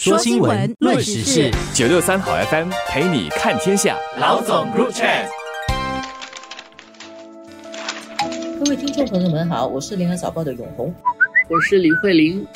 说新闻，论时事，九六三好 FM 陪你看天下。老总 Group Chat，各位听众朋友们好，我是联合早报的永红，我是李慧玲。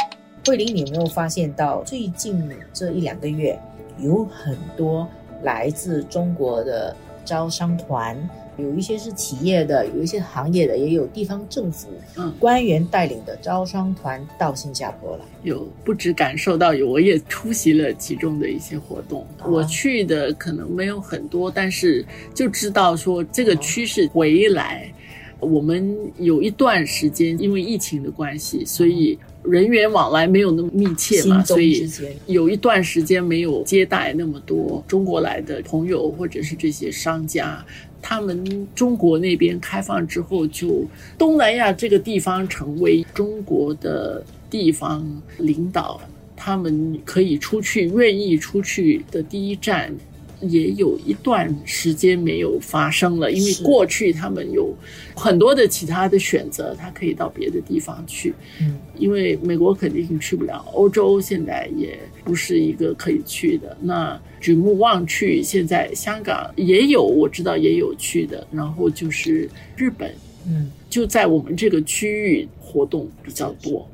慧玲，你有没有发现到最近这一两个月，有很多来自中国的招商团？有一些是企业的，有一些行业的，也有地方政府嗯官员带领的招商团到新加坡来。有不止感受到有，我也出席了其中的一些活动。我去的可能没有很多，但是就知道说这个趋势回来。我们有一段时间因为疫情的关系，所以人员往来没有那么密切嘛，所以有一段时间没有接待那么多中国来的朋友或者是这些商家。他们中国那边开放之后，就东南亚这个地方成为中国的地方领导，他们可以出去、愿意出去的第一站。也有一段时间没有发生了，因为过去他们有很多的其他的选择，他可以到别的地方去。嗯，因为美国肯定去不了，欧洲现在也不是一个可以去的。那举目望去，现在香港也有，我知道也有去的。然后就是日本，嗯，就在我们这个区域活动比较多。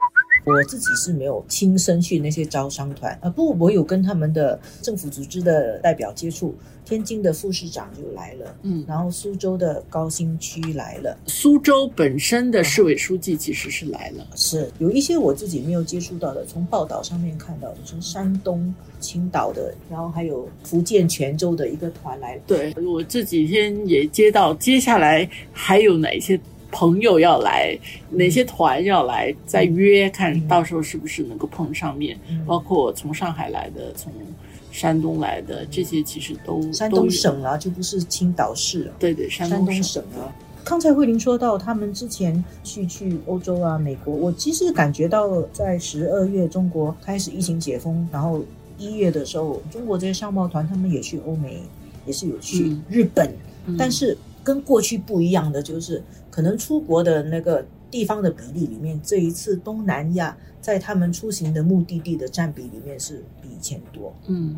我自己是没有亲身去那些招商团啊，不，我有跟他们的政府组织的代表接触。天津的副市长就来了，嗯，然后苏州的高新区来了，苏州本身的市委书记其实是来了，是有一些我自己没有接触到的，从报道上面看到的，从山东青岛的，然后还有福建泉州的一个团来了。对我这几天也接到，接下来还有哪些？朋友要来，哪些团要来？再约，看到时候是不是能够碰上面。包括从上海来的，从山东来的，这些其实都山东省啊，就不是青岛市。对对，山东省啊。刚才慧玲说到，他们之前去去欧洲啊、美国，我其实感觉到在十二月中国开始疫情解封，然后一月的时候，中国这些商贸团他们也去欧美，也是有去日本，但是。跟过去不一样的就是，可能出国的那个地方的比例里面，这一次东南亚在他们出行的目的地的占比里面是比以前多。嗯，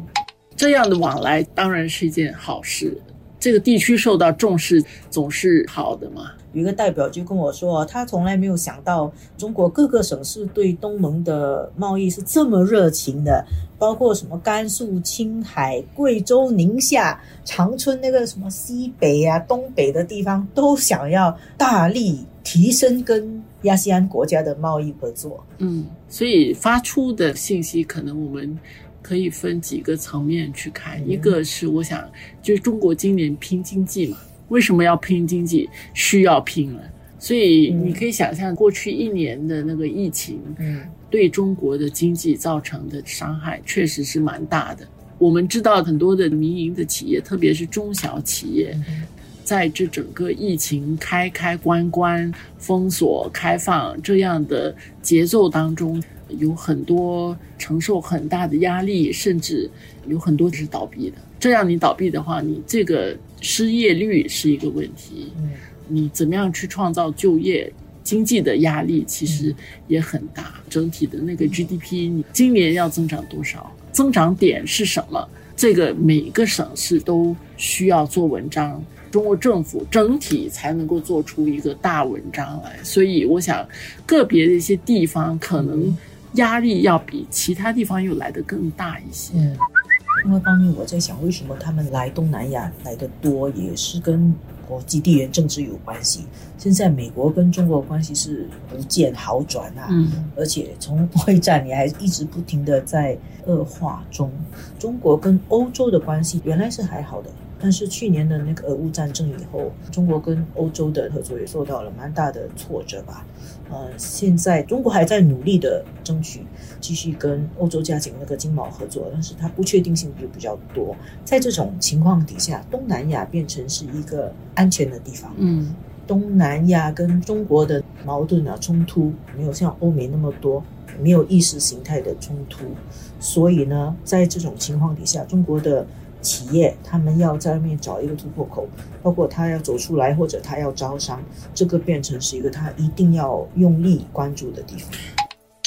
这样的往来当然是一件好事。这个地区受到重视总是好的嘛。有一个代表就跟我说，他从来没有想到中国各个省市对东盟的贸易是这么热情的，包括什么甘肃、青海、贵州、宁夏、长春那个什么西北啊、东北的地方，都想要大力提升跟亚细安国家的贸易合作。嗯，所以发出的信息可能我们。可以分几个层面去看，一个是我想，就是中国今年拼经济嘛，为什么要拼经济？需要拼了，所以你可以想象过去一年的那个疫情，嗯，对中国的经济造成的伤害确实是蛮大的。我们知道很多的民营的企业，特别是中小企业，在这整个疫情开开关关、封锁开放这样的节奏当中。有很多承受很大的压力，甚至有很多是倒闭的。这样你倒闭的话，你这个失业率是一个问题。嗯，你怎么样去创造就业？经济的压力其实也很大。整体的那个 GDP，你今年要增长多少？增长点是什么？这个每个省市都需要做文章，中国政府整体才能够做出一个大文章来。所以，我想个别的一些地方可能。压力要比其他地方又来得更大一些。嗯，另外一方面，我在想，为什么他们来东南亚来的多，也是跟国际地缘政治有关系。现在美国跟中国关系是不见好转啊，嗯，而且从会战你还一直不停的在恶化中。中国跟欧洲的关系原来是还好的。但是去年的那个俄乌战争以后，中国跟欧洲的合作也受到了蛮大的挫折吧。呃，现在中国还在努力的争取继续跟欧洲加紧那个经贸合作，但是它不确定性就比较多。在这种情况底下，东南亚变成是一个安全的地方。嗯，东南亚跟中国的矛盾啊冲突没有像欧美那么多，没有意识形态的冲突，所以呢，在这种情况底下，中国的。企业他们要在外面找一个突破口，包括他要走出来，或者他要招商，这个变成是一个他一定要用力关注的地方。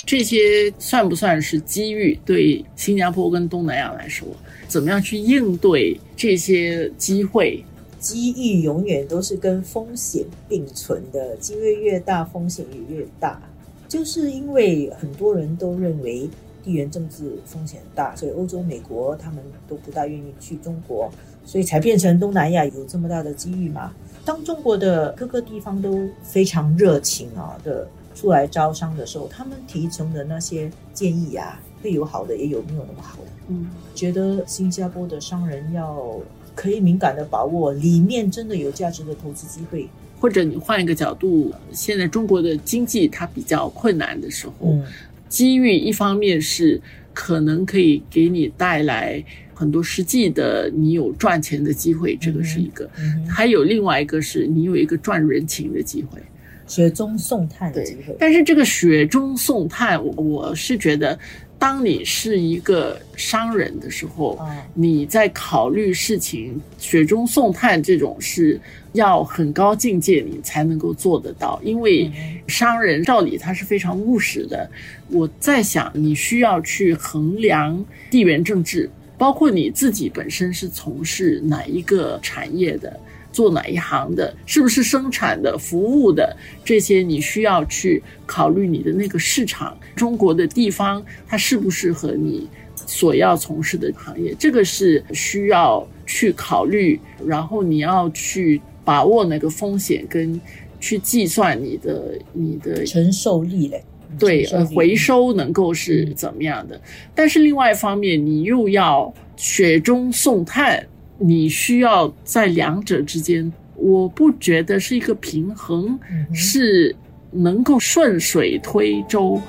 这些算不算是机遇？对新加坡跟东南亚来说，怎么样去应对这些机会？机遇永远都是跟风险并存的，机会越大，风险也越大。就是因为很多人都认为地缘政治风险大，所以欧洲、美国他们都不大愿意去中国，所以才变成东南亚有这么大的机遇嘛。当中国的各个地方都非常热情啊的出来招商的时候，他们提成的那些建议啊，会有好的，也有没有那么好的。嗯，觉得新加坡的商人要可以敏感的把握里面真的有价值的投资机会。或者你换一个角度，现在中国的经济它比较困难的时候，嗯机遇一方面是可能可以给你带来很多实际的你有赚钱的机会，这个是一个；还有另外一个是你有一个赚人情的机会。雪中送炭的机会。但是这个雪中送炭，我我是觉得，当你是一个商人的时候，啊，你在考虑事情，雪中送炭这种是要很高境界你才能够做得到，因为商人照理他是非常务实的。我在想，你需要去衡量地缘政治，包括你自己本身是从事哪一个产业的。做哪一行的，是不是生产的、服务的这些，你需要去考虑你的那个市场，中国的地方它适不适合你所要从事的行业，这个是需要去考虑，然后你要去把握那个风险，跟去计算你的你的承受力嘞，对呃回收能够是怎么样的。但是另外一方面，你又要雪中送炭，你需要在两者之间，我不觉得是一个平衡，嗯是能够顺水推舟。